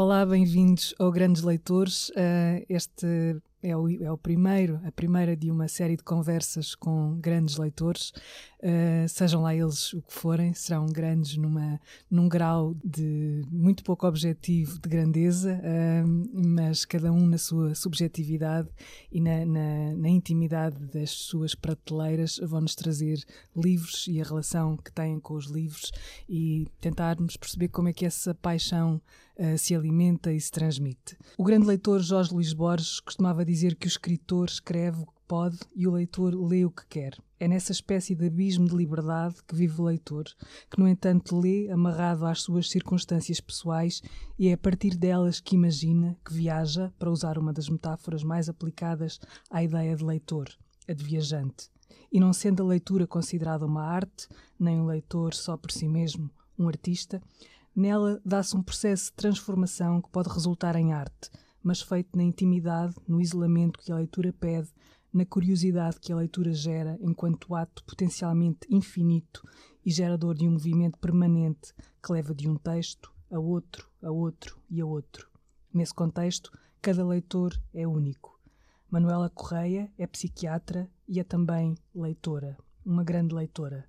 Olá, bem-vindos ao Grandes Leitores. Uh, este é o, é o primeiro, a primeira de uma série de conversas com grandes leitores, uh, sejam lá eles o que forem, serão grandes numa, num grau de muito pouco objetivo de grandeza, uh, mas cada um na sua subjetividade e na, na, na intimidade das suas prateleiras vão-nos trazer livros e a relação que têm com os livros e tentarmos perceber como é que essa paixão se alimenta e se transmite. O grande leitor Jorge Luís Borges costumava dizer que o escritor escreve o que pode e o leitor lê o que quer. É nessa espécie de abismo de liberdade que vive o leitor, que, no entanto, lê amarrado às suas circunstâncias pessoais e é a partir delas que imagina, que viaja, para usar uma das metáforas mais aplicadas à ideia de leitor, a de viajante. E não sendo a leitura considerada uma arte, nem um leitor só por si mesmo, um artista, nela dá-se um processo de transformação que pode resultar em arte, mas feito na intimidade, no isolamento que a leitura pede, na curiosidade que a leitura gera enquanto ato potencialmente infinito e gerador de um movimento permanente que leva de um texto a outro, a outro e a outro. Nesse contexto, cada leitor é único. Manuela Correia é psiquiatra e é também leitora, uma grande leitora.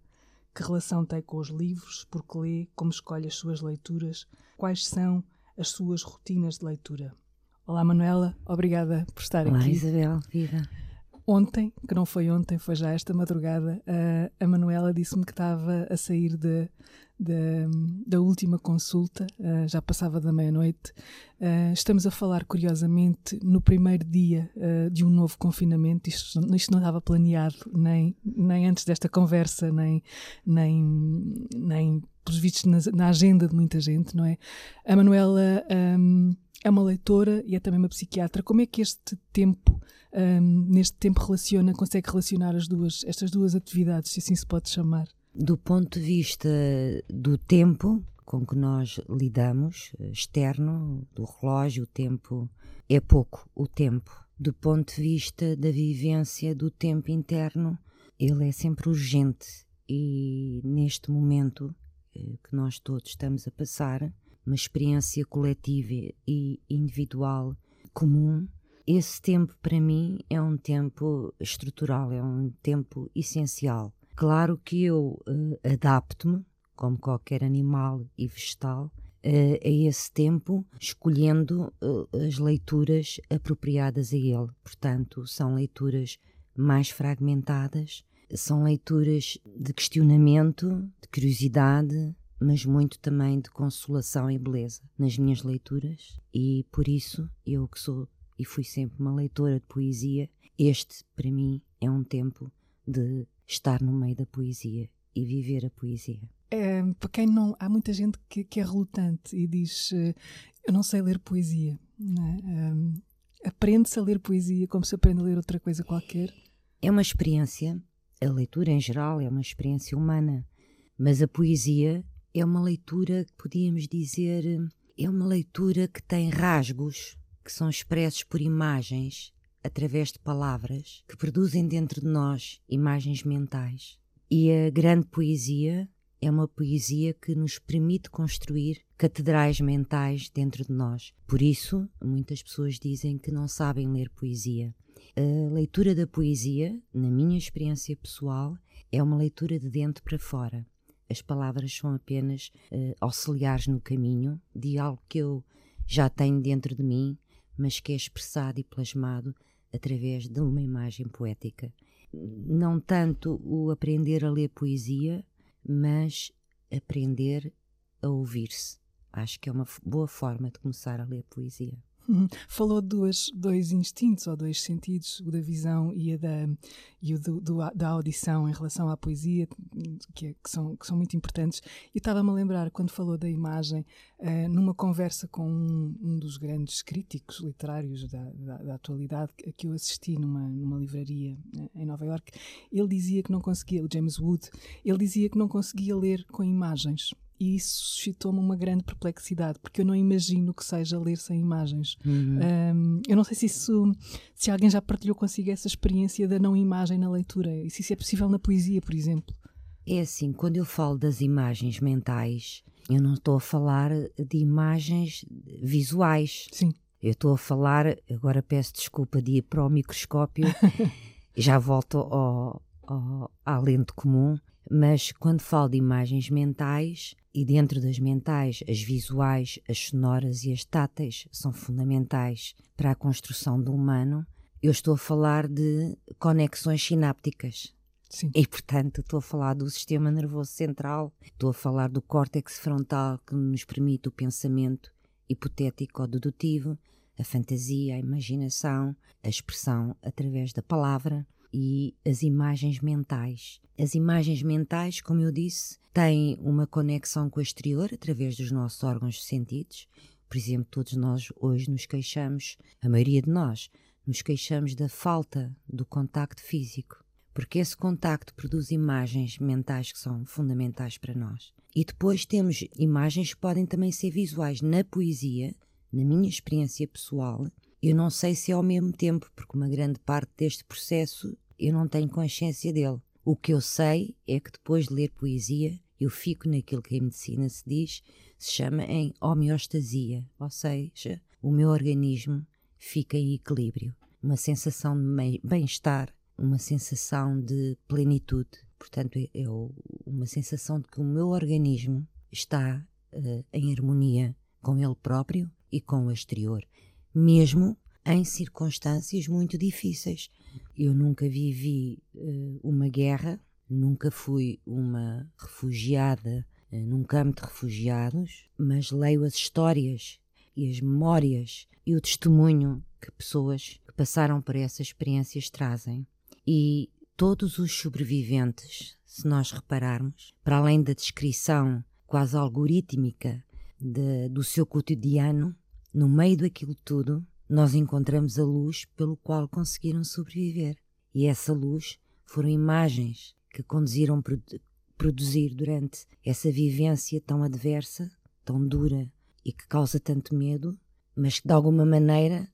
Que relação tem com os livros, porque lê, como escolhe as suas leituras, quais são as suas rotinas de leitura. Olá, Manuela, obrigada por estar Olá, aqui. Isabel, viva. Ontem, que não foi ontem, foi já esta madrugada, a, a Manuela disse-me que estava a sair de, de- da última consulta, ah, já passava da meia-noite. Ah, estamos a falar, curiosamente, no primeiro dia ah, de um novo confinamento. Isto, isto não estava planeado, nem, nem antes desta conversa, nem, nem, nem pelos vistos na, na agenda de muita gente, não é? A Manuela ahm, é uma leitora e é também uma psiquiatra. Como é que este tempo, ahm, neste tempo, relaciona, consegue relacionar as duas, estas duas atividades, se assim se pode chamar? Do ponto de vista do tempo com que nós lidamos, eh, externo, do relógio, o tempo é pouco, o tempo. Do ponto de vista da vivência do tempo interno, ele é sempre urgente e neste momento eh, que nós todos estamos a passar, uma experiência coletiva e individual comum, esse tempo para mim é um tempo estrutural, é um tempo essencial. Claro que eu eh, adapto-me, como qualquer animal e vegetal, eh, a esse tempo, escolhendo eh, as leituras apropriadas a ele. Portanto, são leituras mais fragmentadas, são leituras de questionamento, de curiosidade, mas muito também de consolação e beleza nas minhas leituras. E por isso, eu que sou e fui sempre uma leitora de poesia, este, para mim, é um tempo de estar no meio da poesia e viver a poesia. É, para quem não. Há muita gente que, que é relutante e diz: eh, Eu não sei ler poesia. é? Aprende-se a ler poesia como se aprende a ler outra coisa qualquer. É uma experiência, a leitura em geral é uma experiência humana, mas a poesia é uma leitura que podíamos dizer, é uma leitura que tem rasgos que são expressos por imagens através de palavras que produzem dentro de nós imagens mentais. E a grande poesia é uma poesia que nos permite construir catedrais mentais dentro de nós. Por isso, muitas pessoas dizem que não sabem ler poesia. A leitura da poesia, na minha experiência pessoal, é uma leitura de dentro para fora. As palavras são apenas eh, auxiliares no caminho de algo que eu já tenho dentro de mim, mas que é expressado e plasmado através de uma imagem poética. Não tanto o aprender a ler poesia, mas aprender a ouvir-se. Acho que é uma boa forma de começar a ler poesia. Falou de duas, dois instintos ou dois sentidos, o da visão e, a da, e o do, do, da audição em relação à poesia, que, é, que, são, que são muito importantes. E estava-me a lembrar, quando falou da imagem, uh, numa conversa com um, um, dos grandes críticos literários da, da, da, atualidade, que eu assisti numa, numa livraria uh, em Nova York, ele dizia que não conseguia, o James Wood, ele dizia que não conseguia ler com imagens e isso suscitou-me uma grande perplexidade, porque eu não imagino que seja ler sem imagens. Uhum. Um, eu não sei se isso, se alguém já partilhou consigo essa experiência da não imagem na leitura, e se isso é possível na poesia, por exemplo. É assim, quando eu falo das imagens mentais, eu não estou a falar de imagens visuais. Sim. Eu estou a falar, agora peço desculpa de ir para o microscópio, já volto ao, ao, à lente comum, mas quando falo de imagens mentais, e dentro das mentais, as visuais, as sonoras e as táteis são fundamentais para a construção do humano, eu estou a falar de conexões sinápticas. Sim. E, portanto, estou a falar do sistema nervoso central, estou a falar do córtex frontal que nos permite o pensamento hipotético ou dedutivo, a fantasia, a imaginação, a expressão através da palavra e as imagens mentais. As imagens mentais, como eu disse, têm uma conexão com o exterior através dos nossos órgãos sentidos. Por exemplo, todos nós hoje nos queixamos, a maioria de nós, nos queixamos da falta do contacto físico, porque esse contacto produz imagens mentais que são fundamentais para nós. E depois temos imagens que podem também ser visuais. Na poesia, na minha experiência pessoal, eu não sei se é ao mesmo tempo, porque uma grande parte deste processo eu não tenho consciência dele. O que eu sei é que depois de ler poesia, eu fico naquilo que em medicina se diz, se chama em homeostasia, ou seja, o meu organismo fica em equilíbrio. Uma sensação de bem-estar, uma sensação de plenitude. Portanto, é, é uma sensação de que o meu organismo está uh, em harmonia com ele próprio e com o exterior mesmo em circunstâncias muito difíceis. Eu nunca vivi uh, uma guerra, nunca fui uma refugiada uh, num campo de refugiados, mas leio as histórias e as memórias e o testemunho que pessoas que passaram por essas experiências trazem. E todos os sobreviventes, se nós repararmos, para além da descrição quase algorítmica de, do seu cotidiano, no meio daquilo tudo, nós encontramos a luz pelo qual conseguiram sobreviver. E essa luz foram imagens que conduziram a produzir durante essa vivência tão adversa, tão dura e que causa tanto medo, mas que de alguma maneira,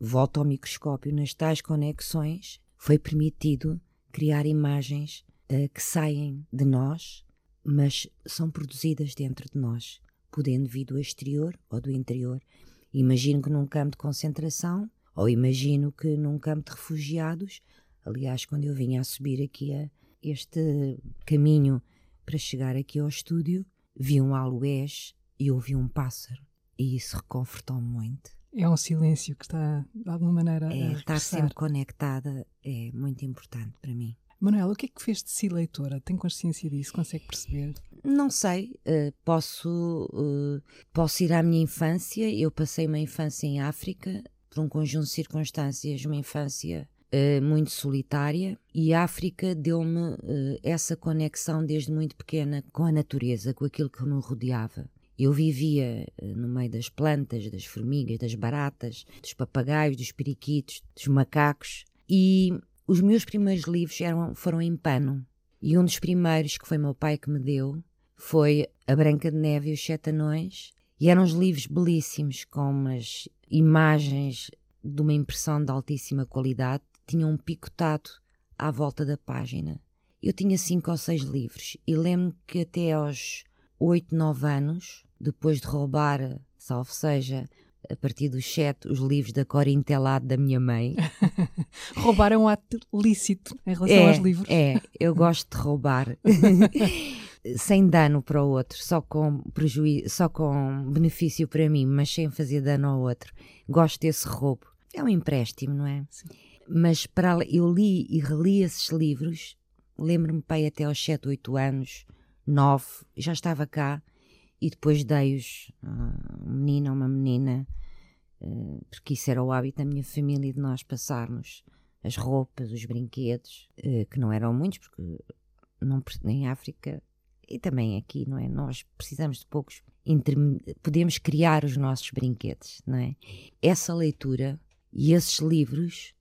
volta ao microscópio, nas tais conexões, foi permitido criar imagens uh, que saem de nós, mas são produzidas dentro de nós, podendo vir do exterior ou do interior Imagino que num campo de concentração, ou imagino que num campo de refugiados, aliás, quando eu vinha a subir aqui a este caminho para chegar aqui ao estúdio, vi um aloés e ouvi um pássaro. E isso reconfortou-me muito. É um silêncio que está, de alguma maneira, é, a Estar sempre conectada é muito importante para mim. Manuela, o que é que fez de si leitora? Tem consciência disso? Consegue perceber? Não sei. Uh, posso, uh, posso ir à minha infância. Eu passei uma infância em África, por um conjunto de circunstâncias, uma infância uh, muito solitária. E a África deu-me essa conexão desde muito pequena com a natureza, com aquilo que me rodeava. Eu vivia no meio das plantas, das formigas, das baratas, dos papagaios, dos periquitos, dos macacos. E os meus primeiros livros eram, foram em pano. E um dos primeiros que foi meu pai que me deu foi A Branca de Neve e os Sete Anões. E eram uns livros belíssimos, com umas imagens de uma impressão de altíssima qualidade. Tinham um picotado à volta da página. Eu tinha cinco ou seis livros e lembro que até aos oito, nove anos, depois de roubar, salvo seja, a partir dos sete, os livros da Corinne Telado da minha mãe. roubar é um ato lícito em relação é, aos livros. É, eu gosto de roubar. sem dano para o outro, só com prejuízo, só com benefício para mim, mas sem fazer dano ao outro. Gosto desse roubo. É um empréstimo, não é? Sim. Mas para eu li e reli esses livros, lembro-me pai até aos 7, 8 anos, 9, já estava cá e depois dei-os a um menino ou uma menina uh, porque isso era o hábito da minha família de nós passarmos as roupas, os brinquedos, uh, que não eram muitos, porque não, em África e também aqui, não é? Nós precisamos de poucos, podemos criar os nossos brinquedos, não é? Essa leitura e esses livros,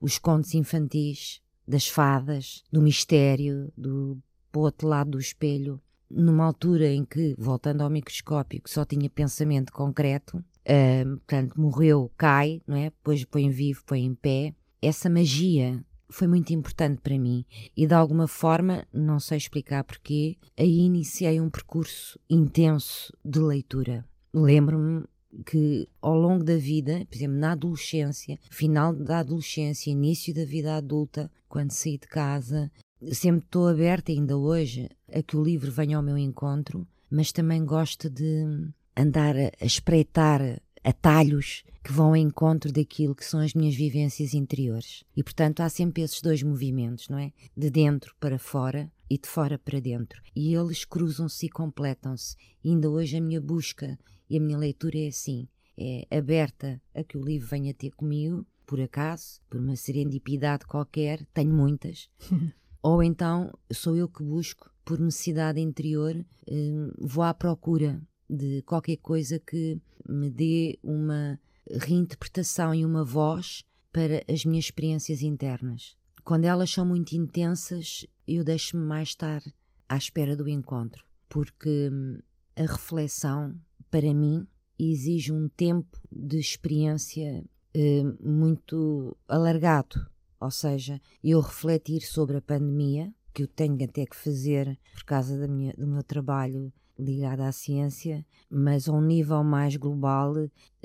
os contos infantis, das fadas, do mistério, do outro lado do espelho, numa altura em que, voltando ao microscópio, que só tinha pensamento concreto, uh, portanto, morreu, cai, não é? Depois põe vivo, põe em pé. Essa magia foi muito importante para mim e de alguma forma, não sei explicar porquê, aí iniciei um percurso intenso de leitura. Lembro-me que ao longo da vida, por exemplo, na adolescência, final da adolescência, início da vida adulta, quando saí de casa, sempre estou aberta, ainda hoje, a que o livro venha ao meu encontro, mas também gosto de andar a espreitar atalhos que vão ao encontro daquilo que são as minhas vivências interiores. E, portanto, há sempre esses dois movimentos, não é? De dentro para fora e de fora para dentro. E eles cruzam-se e completam-se. Ainda hoje a minha busca e a minha leitura é assim: é aberta a que o livro venha ter comigo, por acaso, por uma serendipidade qualquer, tenho muitas. Ou então sou eu que busco, por necessidade interior, hum, vou à procura de qualquer coisa que me dê uma reinterpretação e uma voz para as minhas experiências internas. Quando elas são muito intensas, eu deixo-me mais estar à espera do encontro, porque hum, a reflexão, para mim, exige um tempo de experiência eh, muito alargado. Ou seja, eu refletir sobre a pandemia, que eu tenho até que fazer por causa da minha, do meu trabalho ligada à ciência, mas a um nível mais global,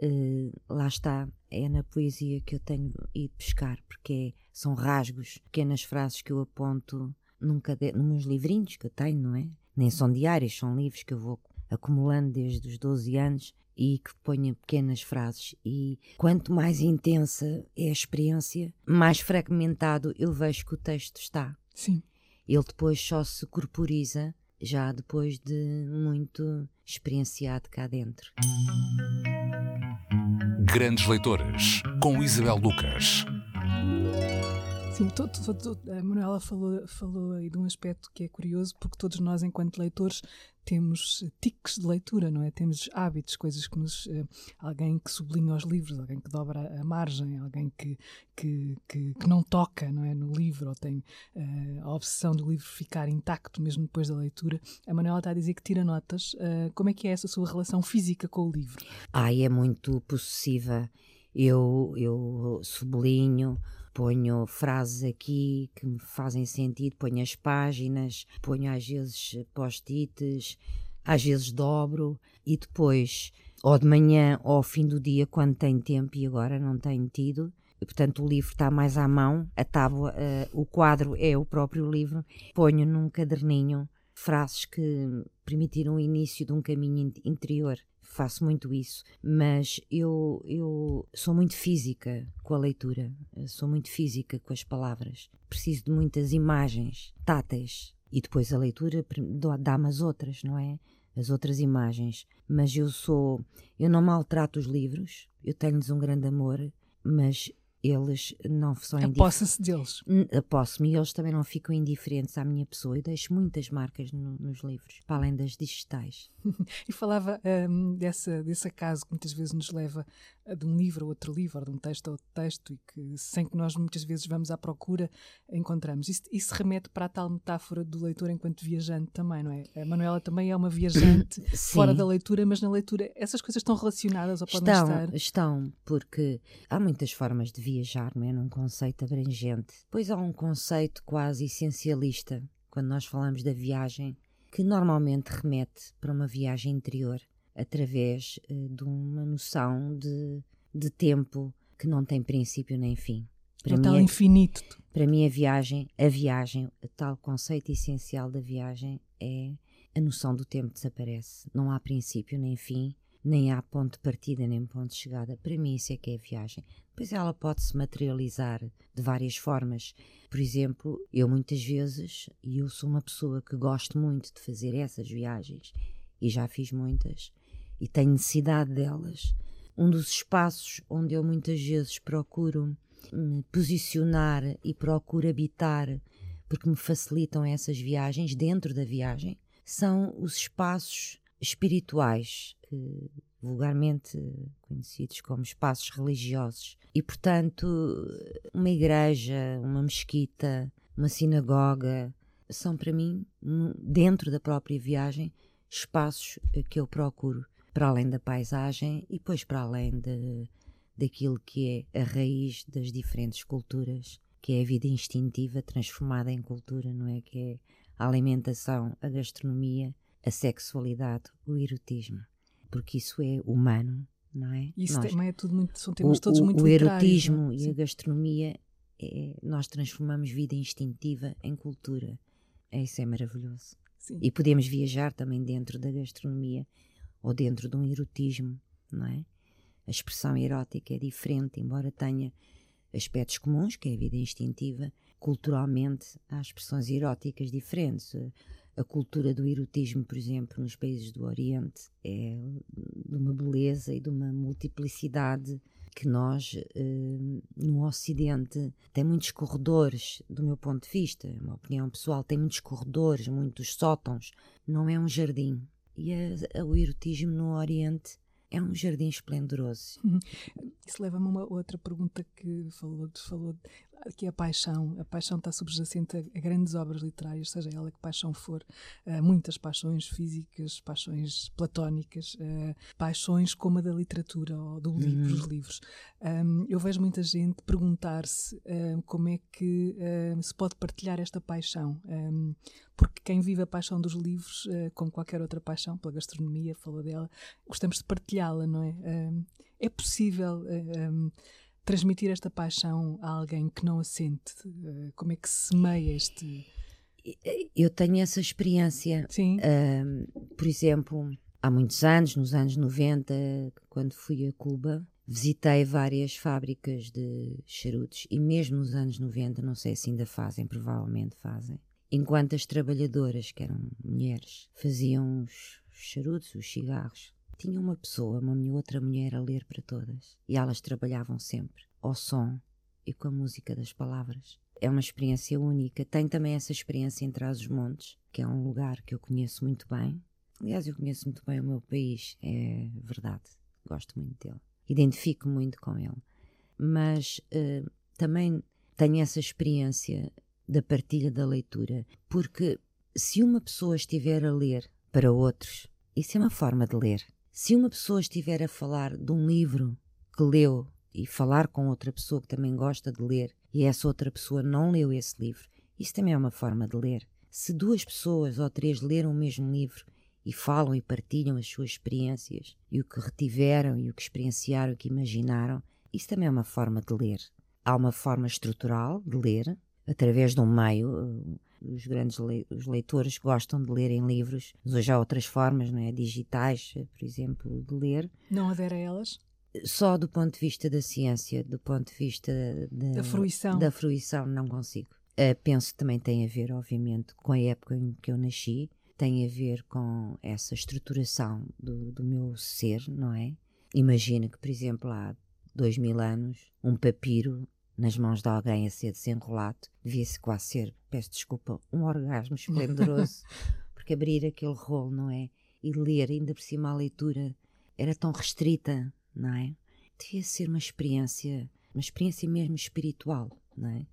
eh, lá está, é na poesia que eu tenho ido pescar, porque é, são rasgos, pequenas frases que eu aponto nunca nos meus livrinhos que eu tenho, não é? Nem são diários, são livros que eu vou acumulando desde os 12 anos e que ponho pequenas frases. E quanto mais intensa é a experiência, mais fragmentado eu vejo que o texto está. Sim. Ele depois só se corporiza já depois de muito experienciado cá dentro. Grandes Leitoras, com Isabel Lucas. Sim, todo, todo, a Manuela falou, falou aí de um aspecto que é curioso, porque todos nós, enquanto leitores, temos tiques de leitura, não é? Temos hábitos, coisas que nos. Uh, alguém que sublinha os livros, alguém que dobra a margem, alguém que, que, que, que não toca não é, no livro, ou tem uh, a obsessão do livro ficar intacto mesmo depois da leitura. A Manuela está a dizer que tira notas. Uh, como é que é essa sua relação física com o livro? Ai, é muito possessiva. Eu, eu sublinho ponho frases aqui que me fazem sentido, ponho as páginas, ponho às vezes post-its, às vezes dobro e depois, ou de manhã ou ao fim do dia, quando tenho tempo e agora não tenho tido, e, portanto o livro está mais à mão, a tábua, uh, o quadro é o próprio livro, ponho num caderninho frases que permitiram o início de um caminho interior faço muito isso, mas eu, eu sou muito física com a leitura, sou muito física com as palavras. Preciso de muitas imagens táteis e depois a leitura dá-me as outras, não é? As outras imagens. Mas eu sou. Eu não maltrato os livros, eu tenho-lhes um grande amor, mas eles não são indiferentes. Apossa-se deles. Aposso-me e eles também não ficam indiferentes à minha pessoa e deixo muitas marcas no, nos livros, para além das digitais. e falava um, dessa, desse acaso que muitas vezes nos leva de um livro a outro livro, de um texto a outro texto, e que sem que nós muitas vezes vamos à procura, encontramos. Isso, isso remete para a tal metáfora do leitor enquanto viajante também, não é? A Manuela também é uma viajante fora da leitura, mas na leitura essas coisas estão relacionadas ou podem estão, estar? Estão, porque há muitas formas de viajar, não é? Num conceito abrangente. Depois há um conceito quase essencialista, quando nós falamos da viagem, que normalmente remete para uma viagem interior através uh, de uma noção de, de tempo que não tem princípio nem fim. Para mim, é, infinito. Para mim, a viagem, a viagem, o tal conceito essencial da viagem é a noção do tempo desaparece. Não há princípio nem fim, nem há ponto de partida nem ponto de chegada. Para mim, isso é que é a viagem. Depois ela pode se materializar de várias formas. Por exemplo, eu muitas vezes, e eu sou uma pessoa que gosto muito de fazer essas viagens, e já fiz muitas, e tenho necessidade delas. um dos espaços onde eu muitas vezes procuro me posicionar e procuro habitar, porque me facilitam essas viagens dentro da viagem, são os espaços espirituais, vulgarmente conhecidos como espaços religiosos. E, portanto, uma igreja, uma mesquita, uma sinagoga, são para mim, dentro da própria viagem, espaços que eu procuro, para além da paisagem e depois para além de, daquilo que é a raiz das diferentes culturas, que é a vida instintiva transformada em cultura, não é? Que é a alimentação, a gastronomia, a sexualidade, o erotismo. Porque isso é humano, não é? Isso nós, também é tudo muito, são temas o, todos o, muito O erotismo e a gastronomia, é, nós transformamos vida instintiva em cultura. Isso é maravilhoso. Sim. E podemos viajar também dentro da gastronomia ou dentro de um erotismo, não é? A expressão erótica é diferente, embora tenha aspectos comuns, que é a vida instintiva, culturalmente há expressões eróticas diferentes. A cultura do erotismo, por exemplo, nos países do Oriente é de uma beleza e de uma multiplicidade que nós, eh, no Ocidente, tem muitos corredores, do meu ponto de vista, é uma opinião pessoal, tem muitos corredores, muitos sótãos, não é um jardim. E a, a, o erotismo no Oriente é um jardim esplendoroso. Isso leva-me a uma outra pergunta que falou, falou que é a paixão. A paixão está subjacente a, grandes obras literárias, seja ela que paixão for, uh, muitas paixões físicas, paixões platónicas, uh, paixões como a da literatura ou do livro, uhum. dos livros. Um, eu vejo muita gente perguntar-se uh, como é que se pode partilhar esta paixão. Porque quem vive a paixão dos livros, como qualquer outra paixão, pela gastronomia, falou dela, gostamos de partilhá-la, não é? é possível transmitir esta paixão a alguém que não a sente? Eh, como é que se semeia este. Eu tenho essa experiência. Sim. Uh, por exemplo, há muitos anos, nos anos 90, quando fui a Cuba, visitei várias fábricas de charutos e mesmo nos anos 90, não sei se ainda fazem, provavelmente fazem. Enquanto as trabalhadoras, que eram mulheres, faziam os charutos, os cigarros, tinha uma pessoa, uma outra mulher a ler para todas. E elas trabalhavam sempre ao som e com a música das palavras. É uma experiência única. Tenho também essa experiência em Trás-os-Montes, que é um lugar que eu conheço muito bem. Aliás, eu conheço muito bem o meu país, é verdade. Gosto muito dele. Identifico muito com ele. Mas uh, também tenho essa experiência da partilha da leitura, porque se uma pessoa estiver a ler para outros, isso é uma forma de ler. Se uma pessoa estiver a falar de um livro que leu e falar com outra pessoa que também gosta de ler e essa outra pessoa não leu esse livro, isso também é uma forma de ler. Se duas pessoas ou três leram o mesmo livro e falam e partilham as suas experiências e o que retiveram e o que experienciaram, o que imaginaram, isso também é uma forma de ler. Há uma forma estrutural de ler, através de um meio, os grandes le os leitores gostam de lerem livros, mas hoje há outras formas, não é? Digitais, por exemplo, de ler. Não adere a elas? Só do ponto de vista da ciência, do ponto de vista de, da fruição. Da fruição, não consigo. Uh, penso que também tem a ver, obviamente, com a época em que eu nasci, tem a ver com essa estruturação do, do meu ser, não é? Imagina que, por exemplo, há dois mil anos, um papiro nas mãos de alguém a ser desenrolado, devia-se quase ser, peço desculpa, um orgasmo esplendoroso, porque abrir aquele rolo, não é? E ler, ainda por cima a leitura era tão restrita, não é? Devia ser uma experiência, uma experiência mesmo espiritual, não é?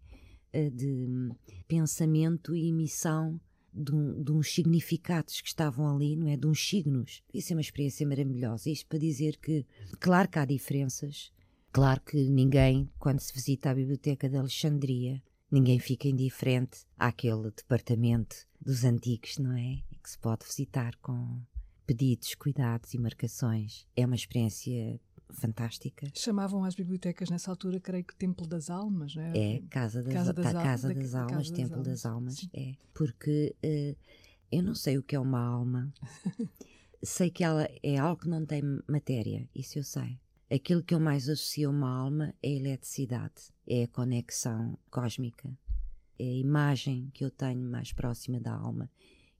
De pensamento e emissão de, um, de, uns significados que estavam ali, não é? De uns signos. Isso é uma experiência maravilhosa. Isto para dizer que, claro que há diferenças, Claro que ninguém, quando se visita a Biblioteca de Alexandria, ninguém fica indiferente àquele departamento dos antigos, não é? Que se pode visitar com pedidos, cuidados e marcações. É uma experiência fantástica. Chamavam as bibliotecas nessa altura, creio que Templo das Almas, não é? É, Casa das, casa das, casa das Almas, casa Templo das, das Almas, é. Porque uh, eu não sei o que é uma alma, sei que ela é algo que não tem matéria, isso eu sei. Aquilo que eu mais associo a uma alma é a eletricidade, é a conexão cósmica, é a imagem que eu tenho mais próxima da alma.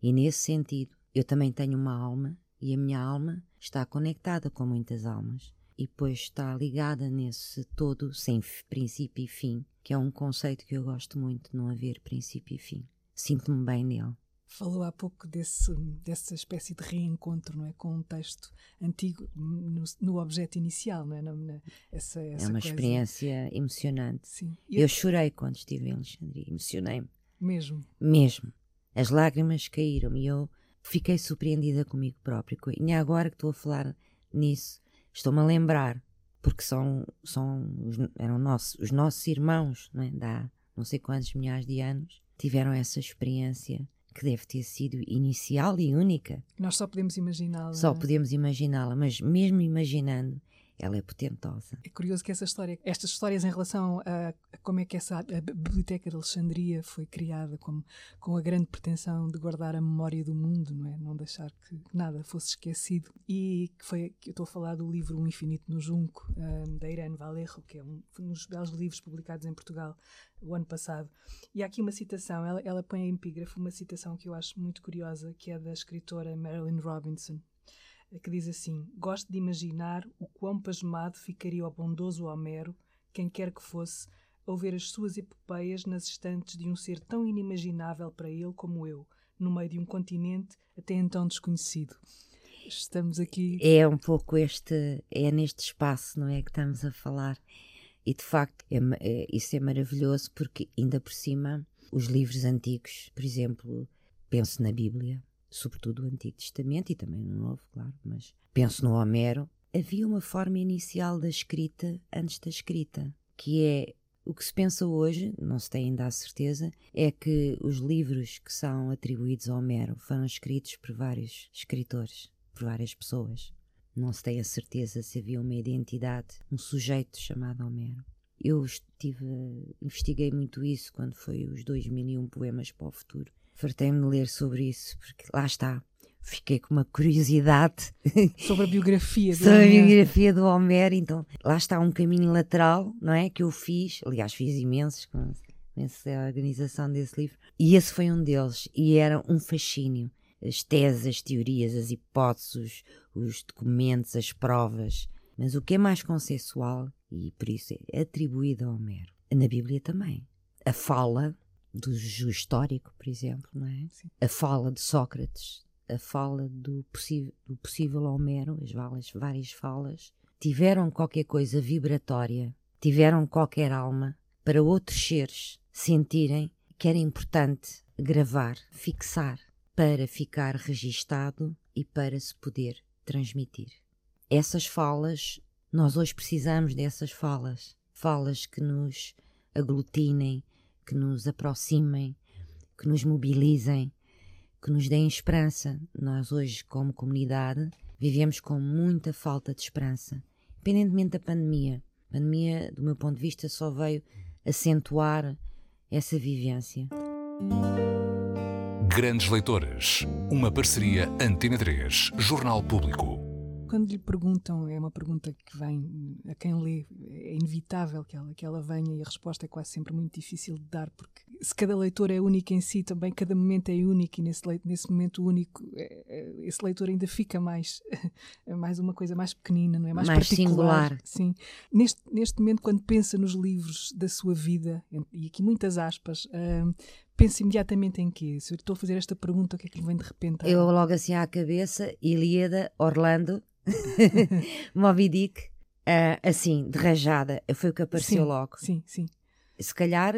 E nesse sentido, eu também tenho uma alma e a minha alma está conectada com muitas almas. E depois está ligada nesse todo, sem princípio e fim, que é um conceito que eu gosto muito, não haver princípio e fim. Sinto-me bem nele. Falou há pouco desse, dessa espécie de reencontro não é? com um texto antigo no, no objeto inicial. Não é? Na, na, essa, essa é uma coisa. experiência emocionante. Sim. Eu, eu chorei quando estive em Alexandria, emocionei-me. Mesmo? Mesmo. As lágrimas caíram e eu fiquei surpreendida comigo próprio. E agora que estou a falar nisso, estou-me a lembrar, porque são, são eram nossos, os nossos irmãos, não é? Da não sei quantos milhares de anos, tiveram essa experiência que deve ter sido inicial e única. Nós só podemos imaginá-la. Só é? podemos imaginá-la, mas mesmo imaginando, ela é potentosa. É curioso que essa história, estas histórias em relação a, como é que essa Biblioteca de Alexandria foi criada, com, a grande pretensão de guardar a memória do mundo, não é? Não deixar que nada fosse esquecido. E que foi que eu estou a falar do livro Um Infinito no Junco, um, da Irene Valerro, que é um, um dos belos livros publicados em Portugal o ano passado. E há aqui uma citação, ela, ela põe em epígrafe uma citação que eu acho muito curiosa, que é da escritora Marilyn Robinson, que diz assim: Gosto de imaginar o quão pasmado ficaria o bondoso Homero, quem quer que fosse, ao ver as suas epopeias nas estantes de um ser tão inimaginável para ele como eu, no meio de um continente até então desconhecido. Estamos aqui. É um pouco este, é neste espaço, não é? Que estamos a falar. E de facto, é, é, isso é maravilhoso porque, ainda por cima, os livros antigos, por exemplo, penso na Bíblia, sobretudo o Antigo Testamento e também no Novo, claro, mas penso no Homero, havia uma forma inicial da escrita antes da escrita, que é o que se pensa hoje, não se tem ainda a certeza, é que os livros que são atribuídos a Homero foram escritos por vários escritores, por várias pessoas. Não se tem a certeza se havia uma identidade, um sujeito chamado Homero. Eu estive, investiguei muito isso quando foi os 2001 Poemas para o Futuro fartei-me de ler sobre isso, porque lá está, fiquei com uma curiosidade sobre a biografia do sobre Homero. a biografia do Homero. Então, lá está um caminho lateral, não é? Que eu fiz, aliás, fiz imensos com, a organização desse livro, e esse foi um deles, e era um fascínio. As teses, as teorias, as hipóteses, os documentos, as provas. Mas o que é mais consensual, e por isso é atribuído a Homero, na Bíblia também. A fala do histórico, por exemplo, não é? Sim. A fala de Sócrates, a fala do, possível, do possível Homero, as várias, várias falas, tiveram qualquer coisa vibratória, tiveram qualquer alma para outros seres sentirem que era importante gravar, fixar, para ficar registado e para se poder transmitir. Essas falas, nós hoje precisamos dessas falas, falas que nos aglutinem, que nos aproximem, que nos mobilizem, que nos deem esperança. Nós hoje, como comunidade, vivemos com muita falta de esperança, independentemente da pandemia. A pandemia, do meu ponto de vista, só veio acentuar essa vivência. Grandes Leitoras, uma parceria Antena 3, Jornal Público. Quando lhe perguntam, é uma pergunta que vem a quem lê, é inevitável que ela, que ela venha e a resposta é quase sempre muito difícil de dar, porque se cada leitor é único em si, também cada momento é único e nesse, nesse momento único é, é, esse leitor ainda fica mais, é mais uma coisa mais pequenina, não é? Mais, mais particular. Singular. Sim. Neste, neste momento, quando pensa nos livros da sua vida, e aqui muitas aspas, uh, pensa imediatamente em quê? Se eu estou a fazer esta pergunta, o que é que lhe vem de repente? Eu logo assim à cabeça, Ilíada, Orlando, Moby Dick, uh, assim, de rajada, foi o que apareceu sim, logo. Sim, sim. Se calhar,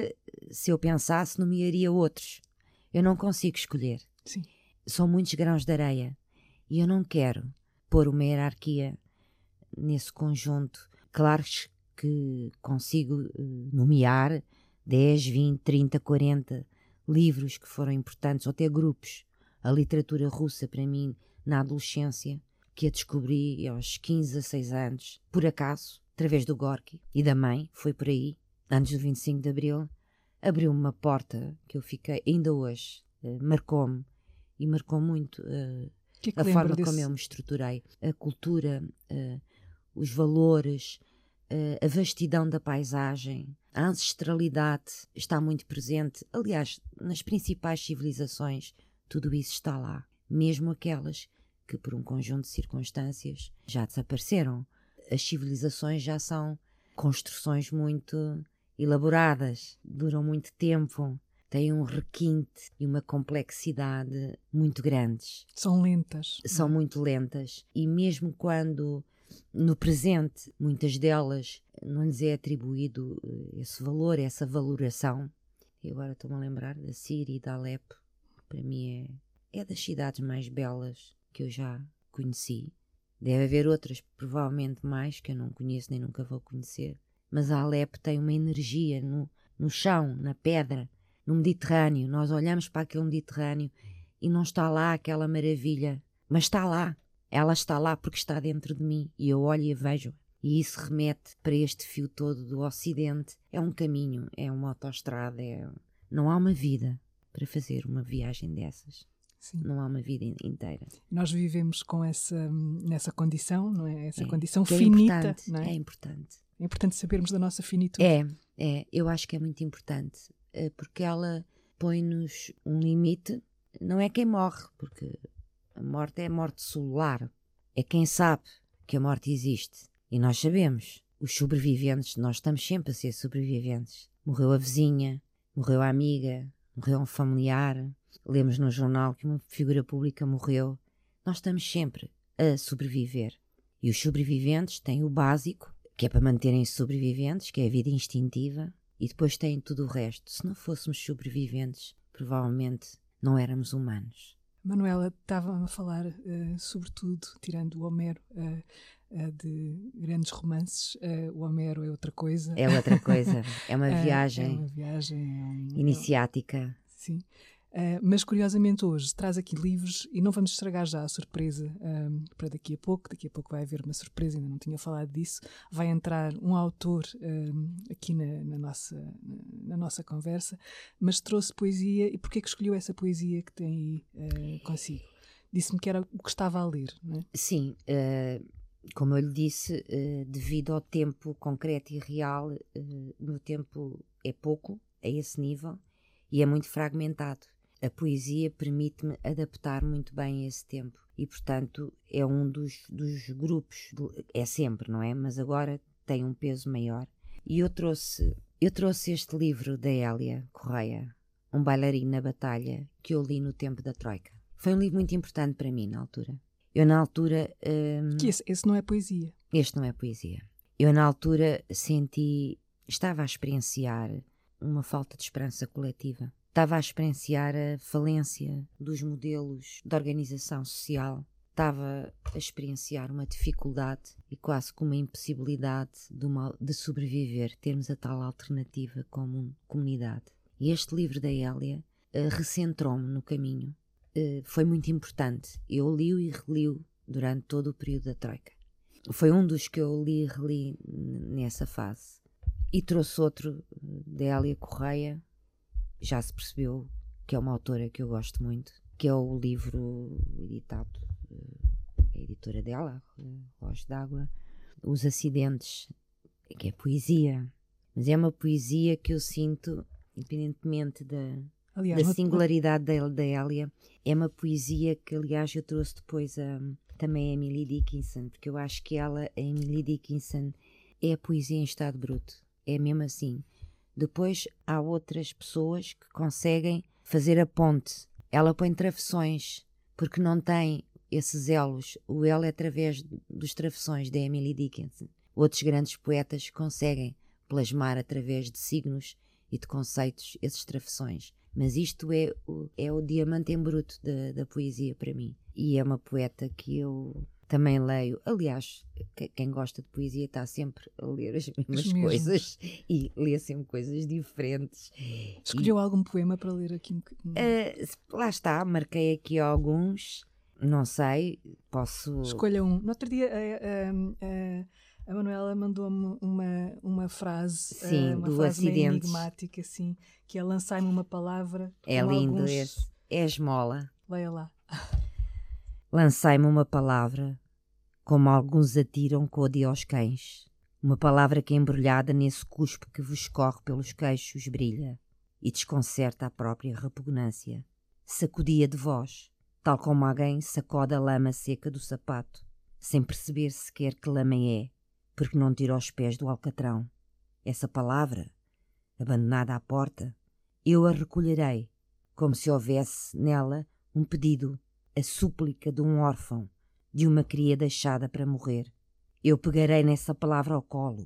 se eu pensasse, nomearia outros. Eu não consigo escolher. Sim. São muitos grãos de areia e eu não quero pôr uma hierarquia nesse conjunto. Claro que consigo uh, nomear 10, 20, 30, 40 livros que foram importantes, ou até grupos. A literatura russa, para mim, na adolescência, que a descobri aos 15 a 6 anos, por acaso, através do Gorky e da mãe, foi por aí, antes do 25 de Abril, abriu-me uma porta que eu fiquei, ainda hoje, uh, marcou-me e marcou muito uh, que que a forma desse? como eu me estruturei, a cultura, uh, os valores, a vastidão da paisagem, a ancestralidade está muito presente. Aliás, nas principais civilizações, tudo isso está lá, mesmo aquelas que, por um conjunto de circunstâncias, já desapareceram. as civilizações já são construções muito elaboradas, duram muito tempo, têm um requinte e uma complexidade muito grandes. São lentas. São muito lentas e mesmo quando no presente muitas delas não lhes é atribuído eh, esse valor, essa valoração. E agora estou-me a lembrar da Síria e da Alepo, que para mim é, é das cidades mais belas que eu já conheci. Deve haver outras, provavelmente mais, que eu não conheço nem nunca vou conhecer. Mas a Alepo tem uma energia no, no chão, na pedra, no Mediterrâneo. Nós olhamos para aquele Mediterrâneo e não está lá aquela maravilha, mas está lá. Ela está lá porque está dentro de mim e eu olho e a vejo. E isso remete para este fio todo do Ocidente. É um caminho, é uma autoestrada, é... não há uma vida para fazer uma viagem dessas. Sim. Não há uma vida inteira. Nós vivemos com essa nessa condição, não é? Essa é, condição é finita, é não é? É importante. É importante sabermos da nossa finitude. É, é. Eu acho que é muito importante eh, porque ela põe-nos um limite. Não é quem morre, porque a morte é a morte celular. É quem sabe que a morte existe. E nós sabemos. Os sobreviventes, nós estamos sempre a ser sobreviventes. Morreu a vizinha, morreu a amiga, morreu um familiar. Lemos no jornal que uma figura pública morreu. Nós estamos sempre a sobreviver. E os sobreviventes têm o básico, que é para manterem-se sobreviventes, que é a vida instintiva, e depois têm tudo o resto. Se não fôssemos sobreviventes, provavelmente não éramos humanos. Manuela estava a falar, uh, sobretudo, tirando o Homero, uh, de grandes romances. o Homero é outra coisa. É outra coisa. É uma viagem. é uma viagem. É um, iniciática. sim. Uh, mas curiosamente hoje traz aqui livros e não vamos estragar já a surpresa um, para daqui a pouco. Daqui a pouco vai haver uma surpresa, ainda não tinha falado disso. Vai entrar um autor um, aqui na, na, nossa, na, na, nossa conversa, mas trouxe poesia. E porquê que escolheu essa poesia que tem aí uh, consigo? Disse-me que era o que estava a ler, não é? Sim. Uh, como eu lhe disse, devido ao tempo concreto e real, o meu tempo é pouco, a esse nível, e é muito fragmentado a poesia permite-me adaptar muito bem a esse tempo e, portanto, é um dos, dos grupos, é sempre, não é? Mas agora tem um peso maior. E eu trouxe, eu trouxe este livro da Hélia Correia, Um Bailarino na Batalha, que eu li no tempo da Troika. Foi um livro muito importante para mim na altura. Eu, na altura. Hum, que esse, esse não é poesia. Este não é poesia. Eu, na altura, senti. Estava a experienciar uma falta de esperança coletiva Estava a experienciar a falência dos modelos de organização social. Estava a experienciar uma dificuldade e quase como uma impossibilidade de, uma, de sobreviver, termos a tal alternativa como comunidade. E este livro da Hélia uh, recentrou-me no caminho. Uh, foi muito importante. Eu li-o e reli-o durante todo o período da Troika. Foi um dos que eu li e reli nessa fase. E trouxe outro eh, da Hélia Correia, já se percebeu que é uma autora que eu gosto muito, que é o livro editado, eh, a editora dela, Relógio d'Água, Os Acidentes, que é poesia, mas é uma poesia que eu sinto, independentemente da, aliás, da singularidade da, da Elia, é uma poesia que, aliás, eu trouxe depois a, também a Emily Dickinson, porque eu acho que ela, a Emily Dickinson, é a poesia em estado bruto. É mesmo assim. Depois há outras pessoas que conseguem fazer a ponte. Ela põe travessões, porque não tem esses elos. O elo é através dos travessões da Emily Dickinson. Outros grandes poetas conseguem plasmar através de signos e de conceitos esses travessões. Mas isto é o, é o diamante em bruto da, da poesia para mim. E é uma poeta que eu também leio. Aliás, quem gosta de poesia está sempre a ler as mesmas as coisas e lê sempre coisas diferentes. Escolheu e, algum poema para ler aqui um bocadinho? Uh, lá está, marquei aqui alguns. Não sei, posso. Escolha um. No outro dia. Uh, uh, a Manuela mandou-me uma, uma frase, Sim, uma do frase acidente. enigmática, assim, que é lançar-me uma palavra. É lindo alguns... esse. É esmola. Leia lá. Lancei-me uma palavra, como alguns atiram code aos cães, uma palavra que embrulhada nesse cuspo que vos corre pelos queixos brilha e desconcerta a própria repugnância. Sacudia de vós, tal como alguém sacode a lama seca do sapato, sem perceber sequer que lama é, porque não tira os pés do alcatrão. Essa palavra, abandonada à porta, eu a recolherei, como se houvesse nela um pedido, a súplica de um órfão, de uma cria deixada para morrer. Eu pegarei nessa palavra ao colo,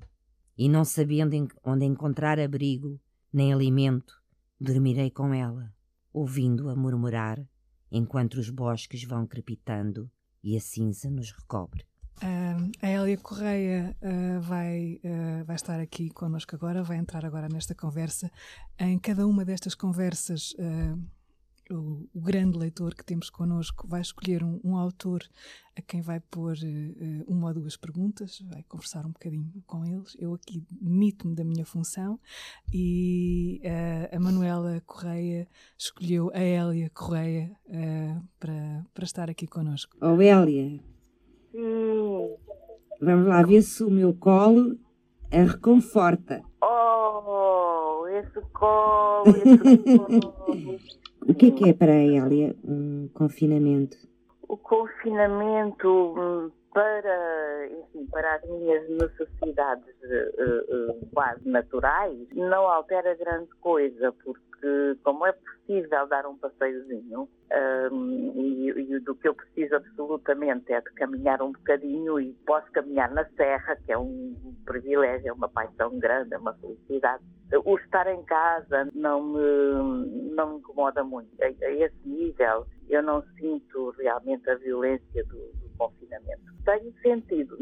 e não sabendo onde encontrar abrigo, nem alimento, dormirei com ela, ouvindo-a murmurar, enquanto os bosques vão crepitando e a cinza nos recobre. Uh, a Hélia Correia uh, vai, uh, vai estar aqui connosco agora, vai entrar agora nesta conversa. Em cada uma destas conversas, o, o, grande leitor que temos connosco vai escolher um, um autor a quem vai pôr uma ou duas perguntas, vai conversar um bocadinho com eles. Eu aqui demito-me da minha função e a Manuela Correia escolheu a Hélia Correia para, para estar aqui connosco. Oh, Hum. Vamos lá ver se o meu colo a reconforta. Oh, esse colo, esse colo. o que é que é para a Hélia um confinamento? O confinamento hum, para, enfim, para as minhas necessidades uh, uh, quase naturais não altera grande coisa, porque como é possível dar um passeiozinho, um, e, e, do que eu preciso absolutamente é de caminhar um bocadinho e posso caminhar na serra, que é um privilégio, é uma paixão grande, é uma felicidade. O estar em casa não me, não me incomoda muito. A, a esse nível, eu não sinto realmente a violência do confinamento. Tenho sentido,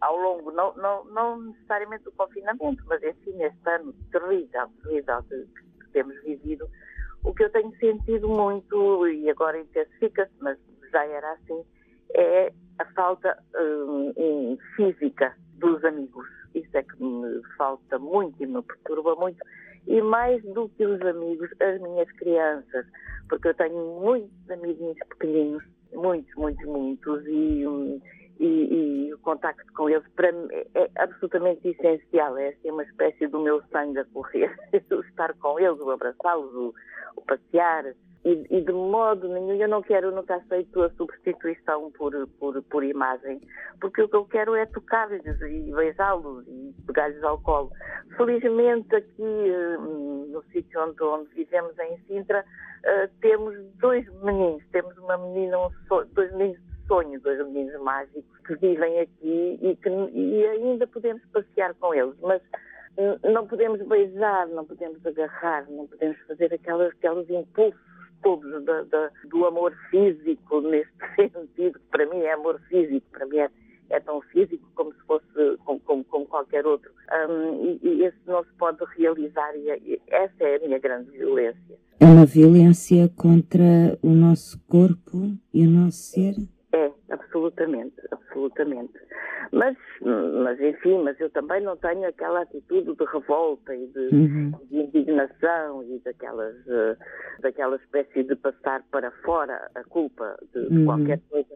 ao longo, não, não, não necessariamente do confinamento, mas enfim, este ano terrível, terrível que temos vivido, o que eu tenho sentido muito, e agora intensifica-se, mas já era assim, é a falta um, física dos amigos. Isso é que me falta muito e me perturba muito. E mais do que os amigos, as minhas crianças, porque eu tenho muitos amiguinhos pequeninos, muitos, muitos, muitos, e, e, e, o contacto com eles para mim é absolutamente essencial. É assim uma espécie do meu sangue a correr. estar com eles, o abraçá-los, o, o, passear. E, e, de modo nenhum, eu não quero, nunca aceito a substituição por, por, por imagem, porque o que eu quero é tocar-lhes e beijá-los e pegar-lhes ao colo. Felizmente, aqui hum, no sítio onde, onde vivemos, em Sintra, uh, temos dois meninos. Temos uma menina, um dois meninos sonho dos meninos mágicos que vivem aqui e que e ainda podemos passear com eles, mas não podemos beijar, não podemos agarrar, não podemos fazer aquelas, aqueles impulsos todos da, da, do amor físico neste sentido, que para mim é amor físico, para mim é, é tão físico como se fosse como, como, como qualquer outro. Um, e, e esse não se pode realizar e, essa é a minha grande violência. É uma violência contra o nosso corpo e o nosso ser? É, absolutamente, absolutamente. Mas, mas enfim, mas eu também não tenho aquela atitude de revolta e de, uhum. de indignação e daquelas, uh, daquela espécie de passar para fora a culpa de, de uhum. qualquer coisa.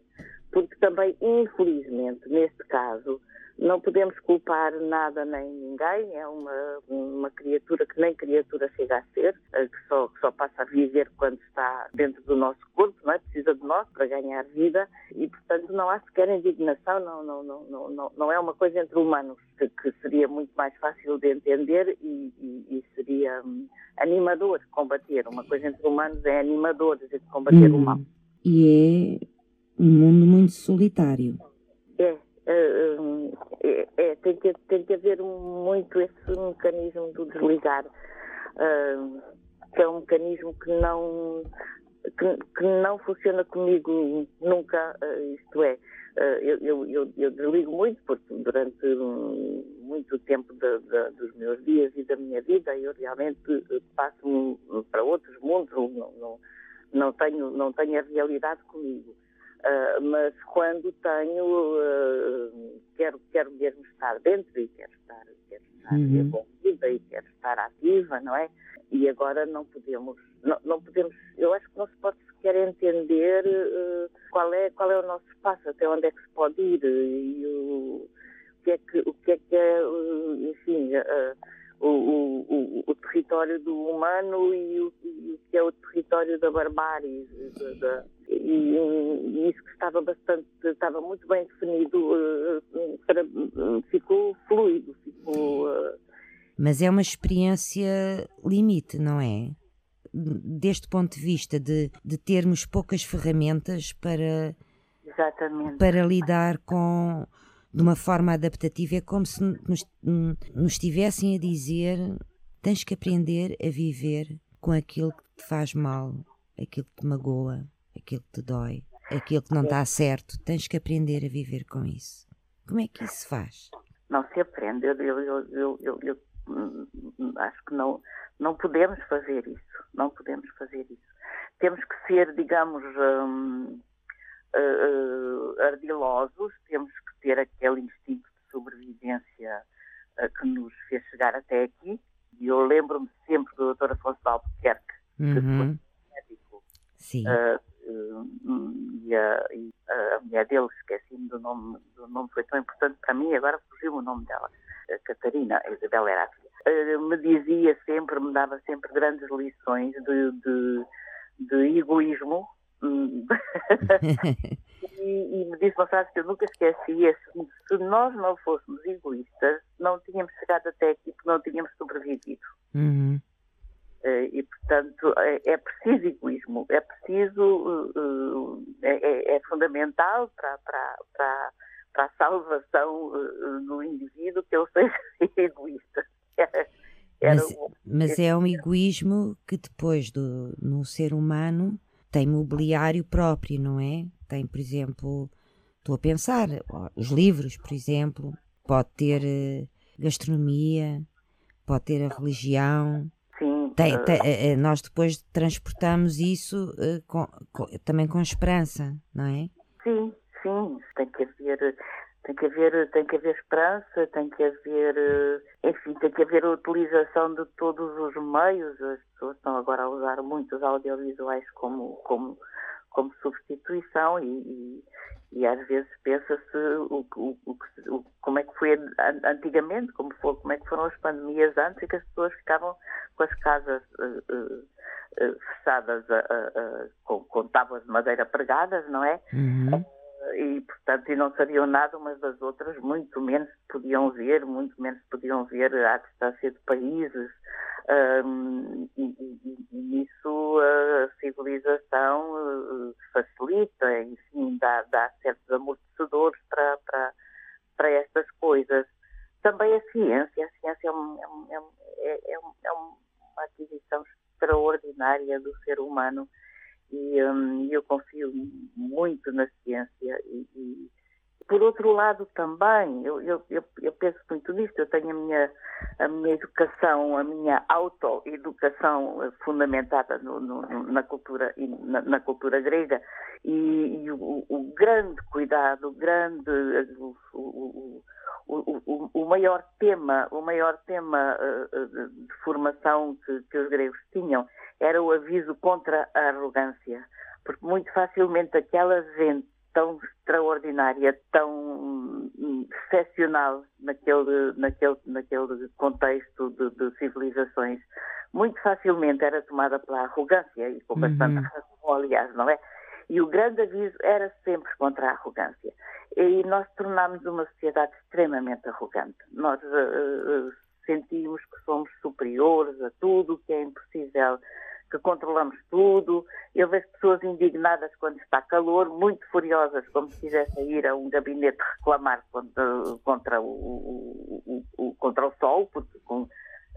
Porque também, infelizmente, neste caso, não podemos culpar nada nem ninguém, é uma, uma criatura que nem criatura chega a ser, eh, que só, que só passa a viver quando está dentro do nosso corpo, não é? precisa de nós para ganhar vida e, portanto, não há sequer indignação, não, não, não, não, não é uma coisa entre humanos, que, que seria muito mais fácil de entender e, e, e seria hum, animador combater. Uma coisa entre humanos é animador de combater hum, o mal. E é um mundo muito solitário. É, É, é, tem, que, tem que haver muito esse mecanismo do desligar, uh, que é um mecanismo que não, que, que não funciona comigo nunca, uh, isto é, eu, eu, eu, eu, desligo muito, porque durante muito tempo de, de, dos meus dias e da minha vida eu realmente passo para outros mundos, não, não, não, tenho, não tenho a realidade comigo. Uh, mas quando tenho, uh, quero, quero mesmo estar dentro e quero estar, quero estar uhum. envolvida e quero estar ativa, não é? E agora não podemos, não, não podemos, eu acho que não se pode sequer entender uh, qual, é, qual é o nosso espaço, até onde é que se pode ir e o, o que é que, o que, é, que é, enfim, o, o, o, território do humano e o, e o, que é o território da barbárie. De, de, e, e, isso que estava bastante, estava muito bem definido, para, ficou fluido, ficou. Uh... Mas é uma experiência limite, não é? Deste ponto de vista de, de termos poucas ferramentas para, Exatamente. para lidar com de uma forma adaptativa, é como se nos, nos estivessem a dizer: tens que aprender a viver com aquilo que te faz mal, aquilo que te magoa, aquilo que te dói, aquilo que não está certo. Tens que aprender a viver com isso. Como é que isso se faz? Não se aprende. Eu, eu, eu, eu, hum, acho que não, não podemos fazer isso. Não podemos fazer isso. Temos que ser, digamos, hum, uh, ardilosos, temos ter aquele instinto de sobrevivência uh, que nos fez chegar até aqui. E eu lembro-me sempre do Dr. Afonso de Albuquerque, uhum. que foi médico. Sim. Uh, e, a, e, a, mulher dele, esqueci-me do nome, do nome, foi tão importante para mim, agora fugiu o nome dela, a Catarina, a Isabel era a filha. Uh, me dizia sempre, me dava sempre grandes lições de, de, de egoísmo, e, e, me disse uma frase que eu nunca esqueci: é, se nós não fôssemos egoístas, não tínhamos chegado até aqui porque não tínhamos sobrevivido. Uhum. Uh, e, portanto, é, é, preciso egoísmo, é preciso, uh, uh, é, é, fundamental para, para, para, para a salvação do indivíduo que ele seja egoísta. mas, mas é um egoísmo que depois do, no ser humano tem mobiliário próprio, não é? Tem, por exemplo, estou a pensar, os livros, por exemplo, pode ter uh, gastronomia, pode ter a religião. Sim. Tem, tem, uh, nós depois transportamos isso com, com, também com esperança, não é? Sim, sim. Tem que haver tem que haver, tem que haver esperança, tem que haver, eh, enfim, tem que haver a utilização de todos os meios. As pessoas estão agora a usar muitos audiovisuais como, como, como substituição e, e, e às vezes pensa-se o, o, o, como é que foi antigamente, como, foi, como é que foram as pandemias antes e que as pessoas ficavam com as casas uh, uh, uh, fechadas com, com tábuas de madeira pregadas, não é? Uhum e, portanto, e não sabiam nada umas das outras, muito menos podiam ver, muito menos podiam ver à distância de países. Um, e, e, e, nisso a civilização uh, facilita, enfim, dá, dá certos amortecedores para, para, para estas coisas. Também a ciência, a ciência é, um, é, é, é, é uma aquisição extraordinária do ser humano e um, eu confio muito na ciência e, e por outro lado também eu, eu, eu, penso muito nisto eu tenho a minha a minha educação a minha autoeducação eh, fundamentada no, no, na cultura na, na, cultura grega e, e o, o, grande cuidado o grande o, o, o, o, maior tema o maior tema uh, de formação que, que os gregos tinham era o aviso contra a arrogância, porque muito facilmente aquela gente tão extraordinária, tão excepcional naquele, naquele, naquele contexto de, de civilizações, muito facilmente era tomada pela arrogância, e com bastante uhum. razão, aliás, não é? E o grande aviso era sempre contra a arrogância. E nós tornámos uma sociedade extremamente arrogante. Nós uh, sentimos que somos superiores a tudo, que é impossível que controlamos tudo. Eu vejo pessoas indignadas quando está calor, muito furiosas, como se quisessem ir a um gabinete reclamar contra, contra, o, o, o, contra o sol, porque com,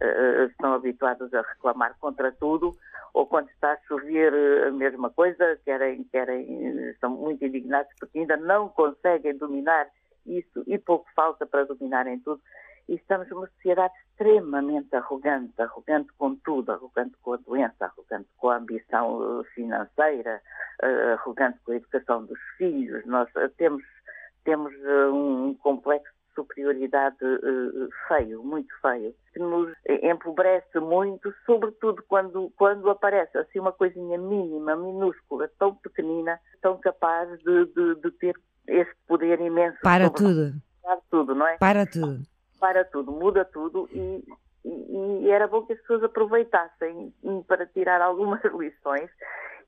uh, estão habituados a reclamar contra tudo, ou quando está a chover a mesma coisa, querem, querem, estão muito indignados porque ainda não conseguem dominar isso e pouco falta para dominarem tudo e estamos numa sociedade extremamente arrogante, arrogante com tudo, arrogante com a doença, arrogante com a ambição eh, financeira, eh, arrogante com a educação dos filhos. Nós eh, temos, temos um complexo de superioridade feio, muito feio, que nos empobrece muito, sobretudo quando, quando aparece assim uma coisinha mínima, minúscula, tão pequenina, tão capaz de, de, de ter esse poder imenso. Para tudo. Para tudo, não é? Para tudo para tudo, muda tudo e, e, e, era bom que as pessoas aproveitassem para tirar algumas lições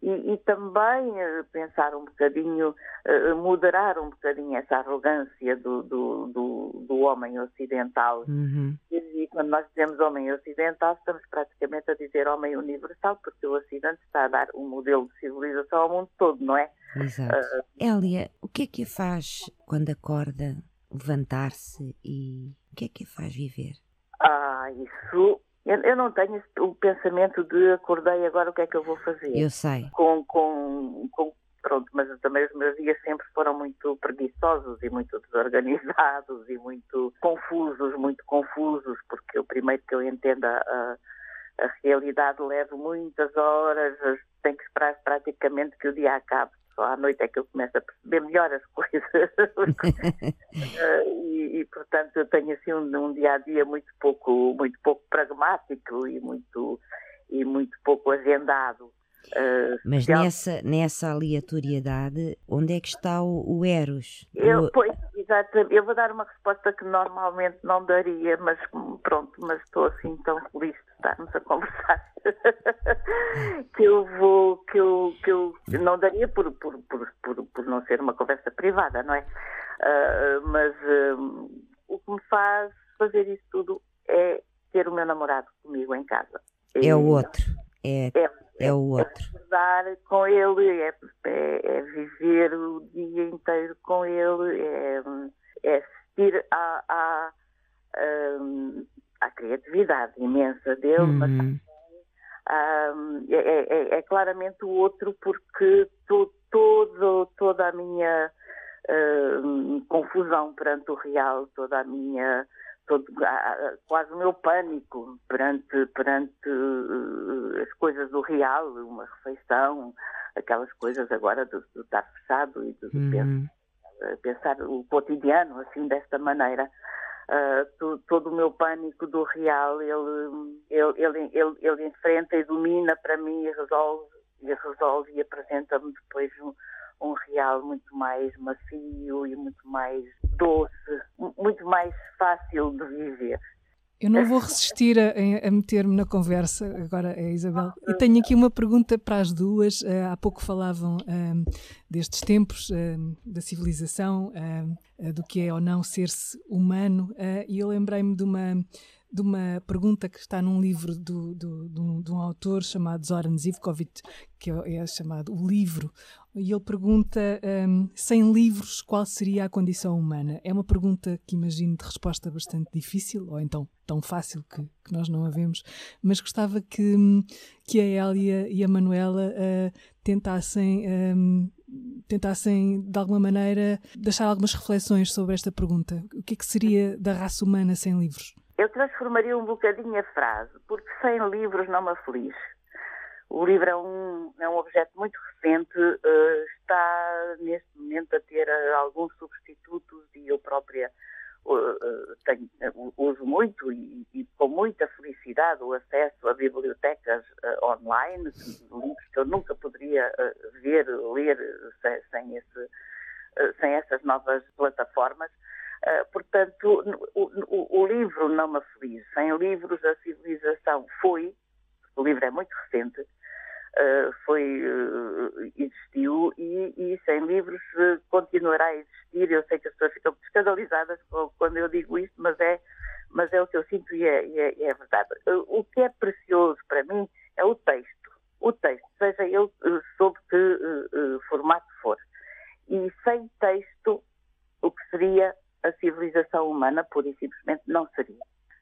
e, e também uh, pensar um bocadinho, uh, moderar um bocadinho essa arrogância do, do, do, do homem ocidental. Uhum. E, e, quando nós dizemos homem ocidental, estamos praticamente a dizer homem universal, porque o Ocidente está a dar um modelo de civilização ao mundo todo, não é? Exato. Uh, Elia, o que é que a faz quando acorda levantar-se e o que é que a faz viver? Ah, isso eu, eu, não tenho o pensamento de acordei agora o que é que eu vou fazer. Eu sei. Com, com, com, pronto, mas também os meus dias sempre foram muito preguiçosos e muito desorganizados e muito confusos, muito confusos, porque o primeiro que eu entenda a, a realidade levo muitas horas, tenho que esperar praticamente que o dia acabe só à noite é que eu começo a perceber melhor as coisas. e, e, portanto, eu tenho assim um, um, dia a dia muito pouco, muito pouco pragmático e muito, e muito pouco agendado. Uh, Mas nessa, nessa aleatoriedade, onde é que está o, o Eros? Eu, pois, exato, eu vou dar uma resposta que normalmente não daria, mas pronto, mas estou assim tão feliz de estarmos a conversar que eu vou, que eu, que eu não daria por, por, por, por, por não ser uma conversa privada, não é? Uh, mas uh, o que me faz fazer isso tudo é ter o meu namorado comigo em casa. É o outro. É, é, é o outro. É com ele, é, é, é, viver o dia inteiro com ele, é, é assistir à, à, à, criatividade imensa dele, uhum. mas um, é, é, é, claramente o outro porque to, todo, toda a minha uh, confusão perante o real, toda a minha todo, quase o meu pânico perante, perante uh, as coisas do real, uma refeição, aquelas coisas agora de, de estar fechado e de, uhum. pensar, pensar o cotidiano assim desta maneira. Uh, todo o meu pânico do real ele, ele, ele, ele, ele enfrenta e domina para mim e resolve e resolve e apresenta-me depois um, um real muito mais macio e muito mais doce, muito mais fácil de viver. Eu não vou resistir a, a meter-me na conversa, agora é Isabel. E tenho aqui uma pergunta para as duas. Uh, há pouco falavam um, destes tempos, um, da civilização, um, do que é ou não ser-se humano, uh, e eu lembrei-me de uma, de uma pergunta que está num livro do, do, de, um, de, um, autor chamado Zoran Zivkovic, que é, é chamado O Livro, e ele pergunta: um, sem livros, qual seria a condição humana? É uma pergunta que imagino de resposta bastante difícil, ou então tão fácil que, que nós não a vemos, mas gostava que, que a Elia e a Manuela uh, tentassem. Um, tentassem de alguma maneira deixar algumas reflexões sobre esta pergunta. O que é que seria da raça humana sem livros? Eu transformaria um bocadinho a frase, porque sem livros não me aflige. O livro é um, é um objeto muito recente, uh, está neste momento a ter uh, alguns substitutos e eu própria uh, tenho, uso muito e, e, com muita felicidade o acesso a bibliotecas online, livros que eu nunca poderia ver, ler sem, sem, esse, sem essas novas plataformas. portanto, o, o, o livro não me aflige. Sem livros a civilização foi o livro é muito recente, uh, foi, uh, existiu e, e, sem livros uh, continuará a existir. Eu sei que as pessoas ficam escandalizadas quando eu digo isto, mas é, mas é o que eu sinto e é, e é, é verdade. o que é precioso para mim é o texto. O texto, seja ele sob que formato for. E sem texto, o que seria a civilização humana, pura e simplesmente, não seria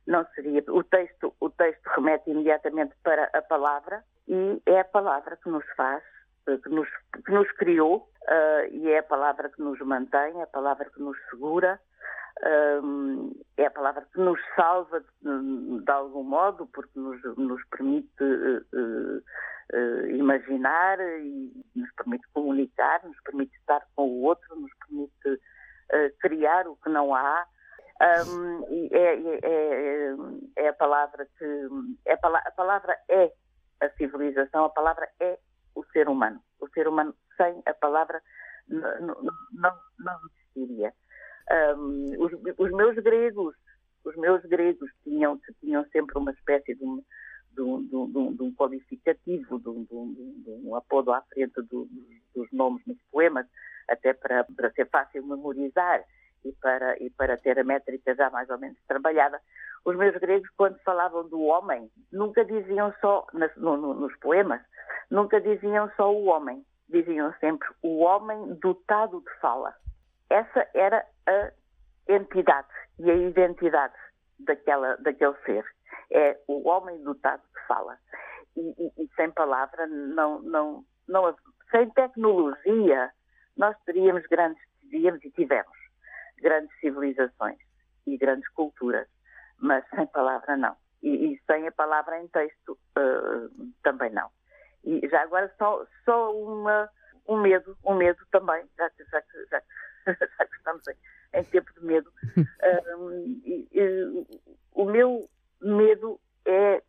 não seria. O texto, o texto remete imediatamente para a palavra e é a palavra que nos faz, que nos, que nos criou uh, e é a palavra que nos mantém, é a palavra que nos segura, um, é a palavra que nos salva de, de algum modo, porque nos, nos permite uh, uh, imaginar e nos permite comunicar, nos permite estar com o outro, nos permite criar o que não há um, é, é, é, é, a palavra que. É a, palavra é a civilização, a palavra é o ser humano. O ser humano sem a palavra não, não, não existiria. Um, os, os, meus gregos Os meus gregos tinham, tinham sempre uma espécie de um, de um, de um, de um qualificativo, de um, de apodo à frente do, dos nomes nos poemas, até para, para ser fácil memorizar para, e para ter a métrica já mais ou menos trabalhada. Os meus gregos, quando falavam do homem, nunca diziam só, nas, no, no, nos poemas, nunca diziam só o homem, diziam sempre o homem dotado de fala. Essa era a entidade e a identidade daquela, daquele ser. É o homem dotado de fala. E, e, e sem palavra, não, não, não, sem tecnologia, nós teríamos grandes, teríamos e tivemos grandes civilizações e grandes culturas, mas sem palavra não. E, e sem a palavra em texto uh, também não. E já agora só, só uma, um medo, um medo também, já que, já que, já que, já que estamos em, em, tempo de medo. Um, e, e, o meu medo é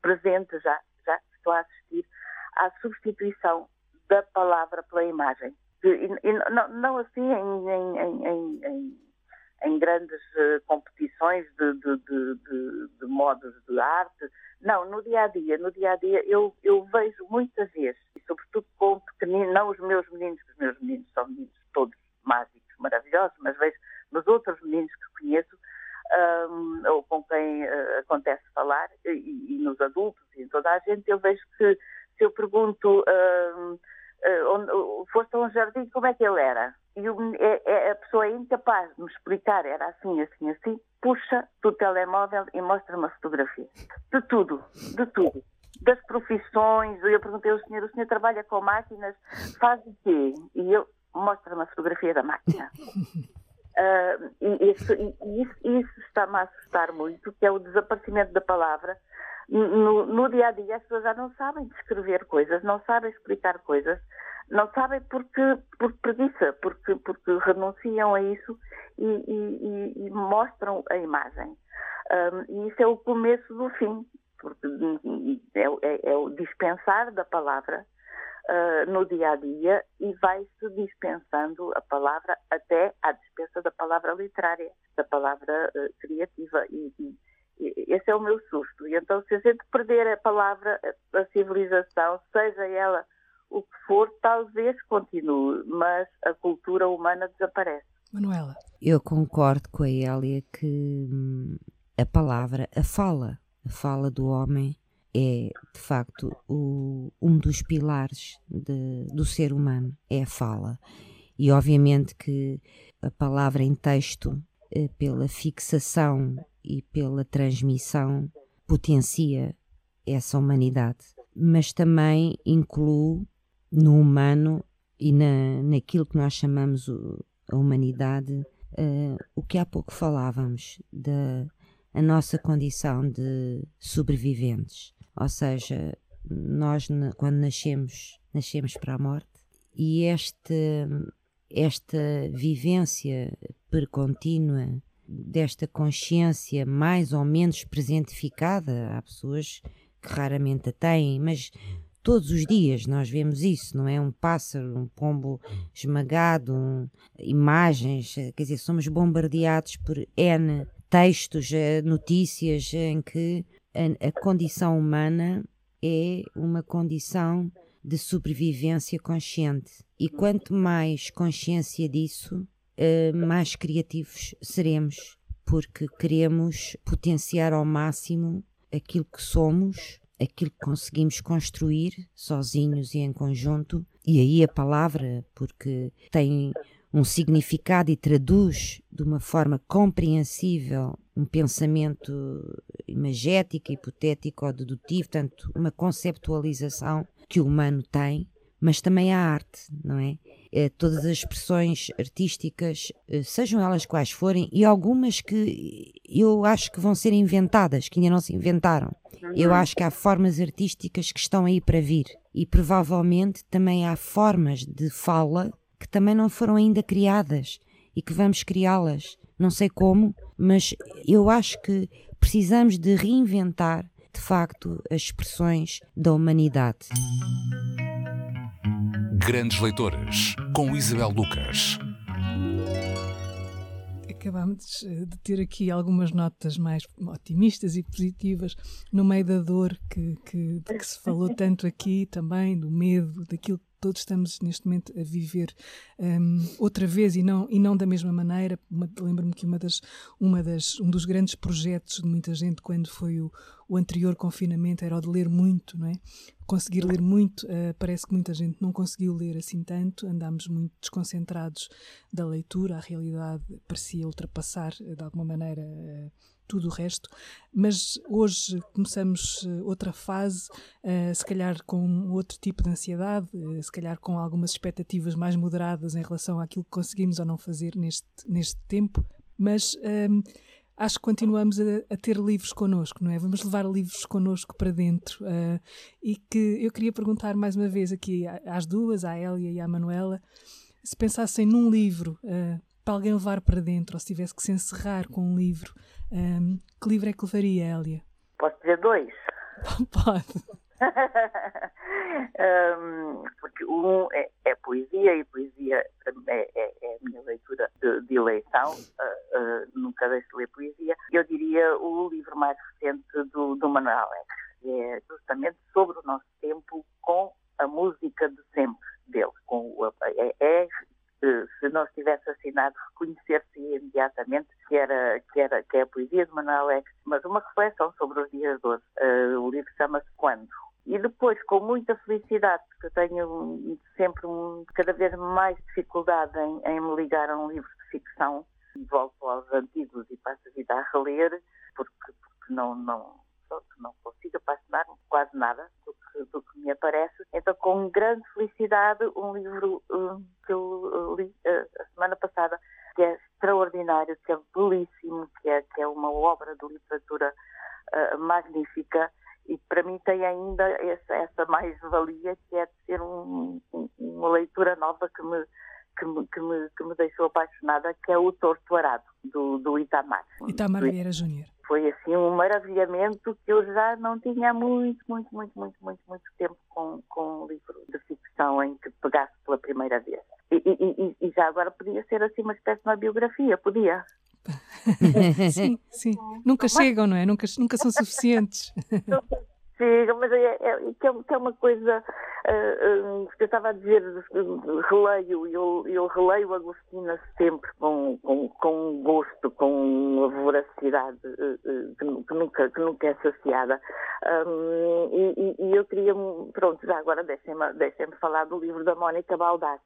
presente já, já estou a assistir à substituição da palavra pela imagem. E, e não, não, assim em, em, em, em grandes uh, competições de, de, de, de, modos de arte. Não, no dia a dia, no dia a dia eu, eu vejo muitas vezes, e sobretudo com pequeninos, não os meus meninos, os meus meninos são meninos todos mágicos, maravilhosos, mas vejo nos outros meninos que conheço, um, ou com quem uh, acontece falar, e, e, nos adultos e em toda a gente, eu vejo que se eu pergunto. Um, uh, foste a um jardim, como é que ele era? E o, é, é, a pessoa é incapaz de me explicar, era assim, assim, assim, puxa do telemóvel e mostra uma fotografia. De tudo, de tudo. Das profissões, eu perguntei ao senhor, o senhor trabalha com máquinas, faz o quê? E eu mostra uma fotografia da máquina. Uh, e, isso, e isso, isso está-me a assustar muito, que é o desaparecimento da palavra no, no, dia a dia as pessoas já não sabem descrever coisas, não sabem explicar coisas, não sabem porque, por preguiça, porque, porque renunciam a isso e, e, e mostram a imagem. Um, e isso é o começo do fim, porque é, é, é o dispensar da palavra uh, no dia a dia e vai-se dispensando a palavra até à dispensa da palavra literária, da palavra uh, criativa. E, e, esse é o meu susto. E então, se a gente perder a palavra, a civilização, seja ela o que for, talvez continue, mas a cultura humana desaparece. Manuela. Eu concordo com a Elia que hum, a palavra, a fala, a fala do homem é de facto o, um dos pilares de, do ser humano, é a fala. E obviamente que a palavra em texto, eh, pela fixação e pela transmissão potencia essa humanidade, mas também inclui no humano e na, naquilo que nós chamamos o, a humanidade uh, o que há pouco falávamos da a nossa condição de sobreviventes, ou seja, nós quando nascemos nascemos para a morte e esta esta vivência percontínua desta consciência mais ou menos presentificada. Há pessoas que raramente a têm, mas todos os dias nós vemos isso, não é? Um pássaro, um pombo esmagado, um, imagens, quer dizer, somos bombardeados por N textos, eh, notícias em que a, a condição humana é uma condição de sobrevivência consciente. E quanto mais consciência disso, uh, mais criativos seremos, porque queremos potenciar ao máximo aquilo que somos, aquilo que conseguimos construir sozinhos e em conjunto, e aí a palavra, porque tem um significado e traduz de uma forma compreensível um pensamento imagético, hipotético ou dedutivo, tanto uma conceptualização que o humano tem, mas também a arte, não é? É? Todas as expressões artísticas, eh, sejam elas quais forem, e algumas que eu acho que vão ser inventadas, que ainda não se inventaram. Eu uhum. acho que há formas artísticas que estão aí para vir, e provavelmente também há formas de fala que também não foram ainda criadas e que vamos criá-las. Não sei como, mas eu acho que precisamos de reinventar de facto as expressões da humanidade. Grandes Leitores, com Isabel Lucas. acabámos de ter aqui algumas notas mais otimistas e positivas no meio da dor que, que, de que se falou tanto aqui também, do medo, daquilo que todos estamos neste momento a viver um, outra vez e não, e não da mesma maneira. Lembro-me que uma das, uma das, um dos grandes projetos de muita gente quando foi o, o anterior confinamento era o de ler muito, não é? Conseguir ler muito, uh, parece que muita gente não conseguiu ler assim tanto, andámos muito desconcentrados da leitura, a realidade parecia ultrapassar uh, de alguma maneira. Uh, tudo o resto, mas hoje começamos eh, outra fase, uh, se calhar com outro tipo de ansiedade, se calhar com algumas expectativas mais moderadas em relação àquilo que conseguimos ou não fazer neste, neste tempo, mas ehm, acho que continuamos a, a, ter livros connosco, não é? Vamos levar livros connosco para dentro uh, e que eu queria perguntar mais uma vez aqui às duas, à Elia e à Manuela, se pensassem num livro para alguém levar para dentro, ou se tivesse que se encerrar com um livro, um, que livro é que levaria, Hélia? Posso dizer dois? Pode. Um, porque um é, é, poesia e poesia é, é, é a minha leitura de, de eleição, uh, uh, nunca deixo de ler poesia. Eu diria o livro mais recente do, do Manuel Alex, é justamente sobre o nosso tempo com a música de sempre dele. Com é, é se nós tivesse assinado, reconhecer-se imediatamente que era, que era que é a poesia de Manuel Alex, mas uma reflexão sobre os dias de hoje. Uh, o livro chama-se Quando? E depois, com muita felicidade, porque eu tenho sempre um, cada vez mais dificuldade em, em me ligar a um livro de ficção, volto aos antigos e passo a vida a reler, porque, porque não, não, não consigo apaixonar-me quase nada do que, do que, me aparece. Então, com grande felicidade, um livro uh, que eu uh, li uh, a semana passada, que é extraordinário, que é belíssimo, que é, que é uma obra de literatura uh, magnífica e para mim tem ainda essa, essa mais-valia que é de ser um, um, uma leitura nova que me, que me, que, me, que me deixou apaixonada, que é o Torto Arado, do, do Itamar. Itamar Vieira Júnior foi assim um maravilhamento que eu já não tinha há muito, muito, muito, muito, muito, muito tempo com, com um livro de ficção em que pegasse pela primeira vez. E, e, e, já agora podia ser assim uma espécie de uma biografia, podia. sim, sim. Nunca chegam, não é? Nunca, nunca são suficientes. chega, mas é, é, que, é, que é uma coisa uh, uh, que eu estava a dizer, releio, eu, eu releio Agostina sempre com, com, com gosto, com uma voracidade uh, que, que, nunca, que nunca é saciada. Um, e, e, eu queria, pronto, já agora deixem-me deixem falar do livro da Mónica Baldac,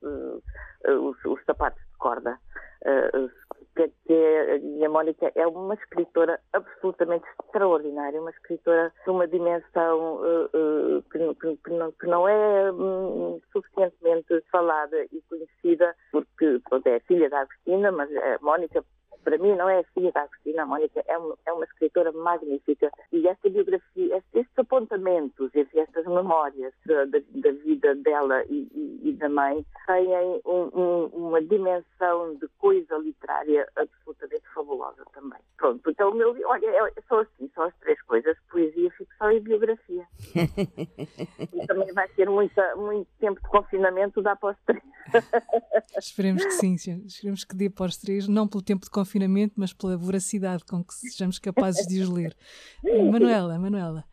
os, os Sapatos Corda. Uh, que, é, a Mónica é uma escritora absolutamente extraordinária, uma escritora de uma dimensão uh, uh, que, que, que, não, não, é um, suficientemente falada e conhecida, porque pronto, é filha da Agostina, mas a Mónica para mim não é a filha da Agostina, Mónica é uma, é uma escritora magnífica e esta biografia, estes apontamentos, estas memórias da, da, da vida dela e, e, e, da mãe têm um, um, uma dimensão de coisa literária absolutamente fabulosa também. Pronto, então o meu, olha, é, são assim, são as três coisas, poesia, ficção e biografia. e também vai ter muita, muito tempo de confinamento, dá para os três. Esperemos que sim, esperemos que dê para os três, não pelo tempo de confinamento, mas pela voracidade com que sejamos capazes de os ler. Manuela, Manuela,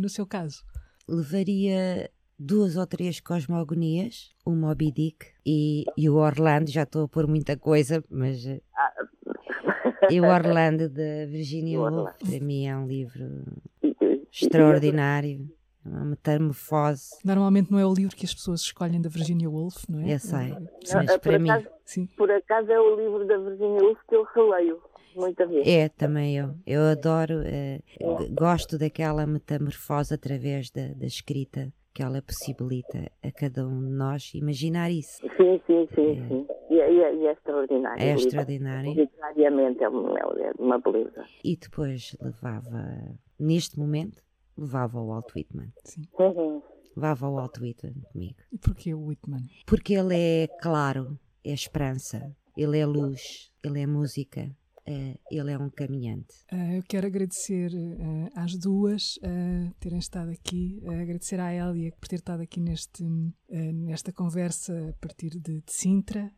no seu caso? Levaria duas ou três cosmogonias, o Moby Dick e, e o Orlando, já estou a pôr muita coisa, mas... Eh, e o Orlando da Virginia Woolf, para mim é um livro extraordinário uma metamorfose. Normalmente não é o livro que as pessoas escolhem da Virginia Woolf, não é? Eu sei, não, mas para mim... Sim. Por acaso é o livro da Virginia Woolf que eu releio muita vez. É, também eu. Eu adoro, uh, gosto daquela metamorfose através da, da escrita que ela possibilita a cada um de nós imaginar isso. Sim, sim, sim, é. sim. E, é, e, e é extraordinário. É extraordinário. Literariamente é uma, é uma beleza. E depois levava, neste momento, levava o Walt Whitman. Sim. Uhum. Levava o Walt Whitman comigo. E porquê o Whitman? Porque ele é claro, é esperança, ele é luz, ele é música, uh, ele é um caminhante. Uh, eu quero agradecer uh, às duas terem estado aqui, agradecer à Elia por ter estado aqui neste, nesta conversa a partir de, de Sintra,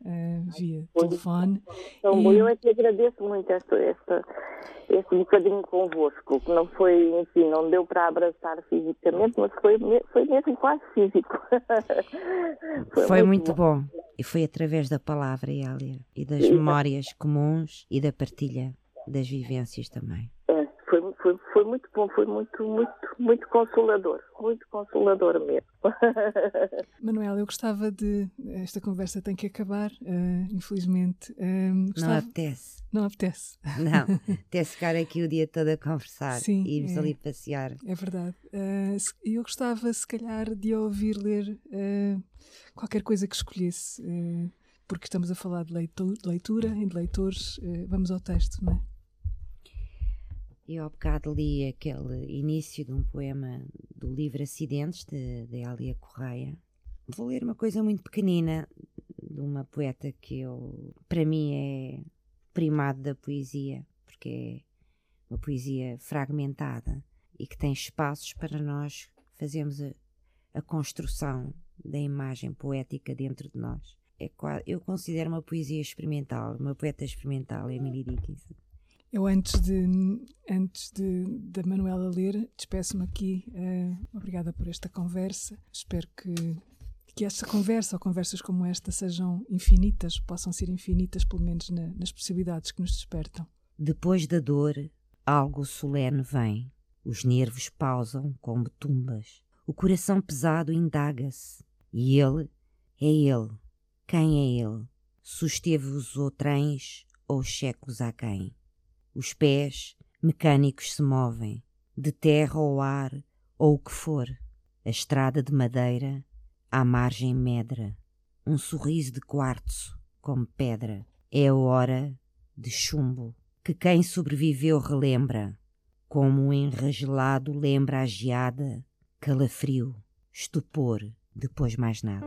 via telefone. Então, e... Eu é que agradeço muito esta, esta, este bocadinho convosco, que não foi, enfim, não deu para abraçar fisicamente, mas foi, foi mesmo quase físico. foi, foi, muito, muito bom. bom. E foi através da palavra, Elia, e das memórias comuns e da partilha das vivências também. Foi, foi, muito bom, foi muito, muito, muito consolador, muito consolador mesmo. Manuel, eu gostava de. Esta conversa tem que acabar, uh, infelizmente. Uh, gostava... Não apetece. Não apetece. Não, apetece ficar aqui o dia todo a conversar Sim, e irmos é, ali passear. É verdade. Uh, eu gostava, se calhar, de ouvir ler qualquer coisa que escolhesse, uh, porque estamos a falar de leitura e de leitores, uh, vamos ao texto, não é? Eu há bocado li aquele início de um poema do livro Acidentes, de, de Alia Correia. Vou ler uma coisa muito pequenina de uma poeta que eu, para mim é primado da poesia, porque é uma poesia fragmentada e que tem espaços para nós fazermos a, a construção da imagem poética dentro de nós. É, eu considero uma poesia experimental, uma poeta experimental, Emily Dickinson. Eu antes de antes de da Manuela ler, despeço-me aqui. Uh, obrigada por esta conversa. Espero que que esta conversa ou conversas como esta sejam infinitas, possam ser infinitas, pelo menos na, nas possibilidades que nos despertam. Depois da dor, algo solene vem. Os nervos pausam como tumbas. O coração pesado indaga-se. E ele é ele. Quem é ele? Susteve os outrens ou os a quem? Os pés mecânicos se movem, de terra ou ar ou o que for. A estrada de madeira, à margem medra. Um sorriso de quartzo, como pedra. É a hora de chumbo, que quem sobreviveu relembra, como um enragelado lembra a geada, calafrio, estupor, depois mais nada.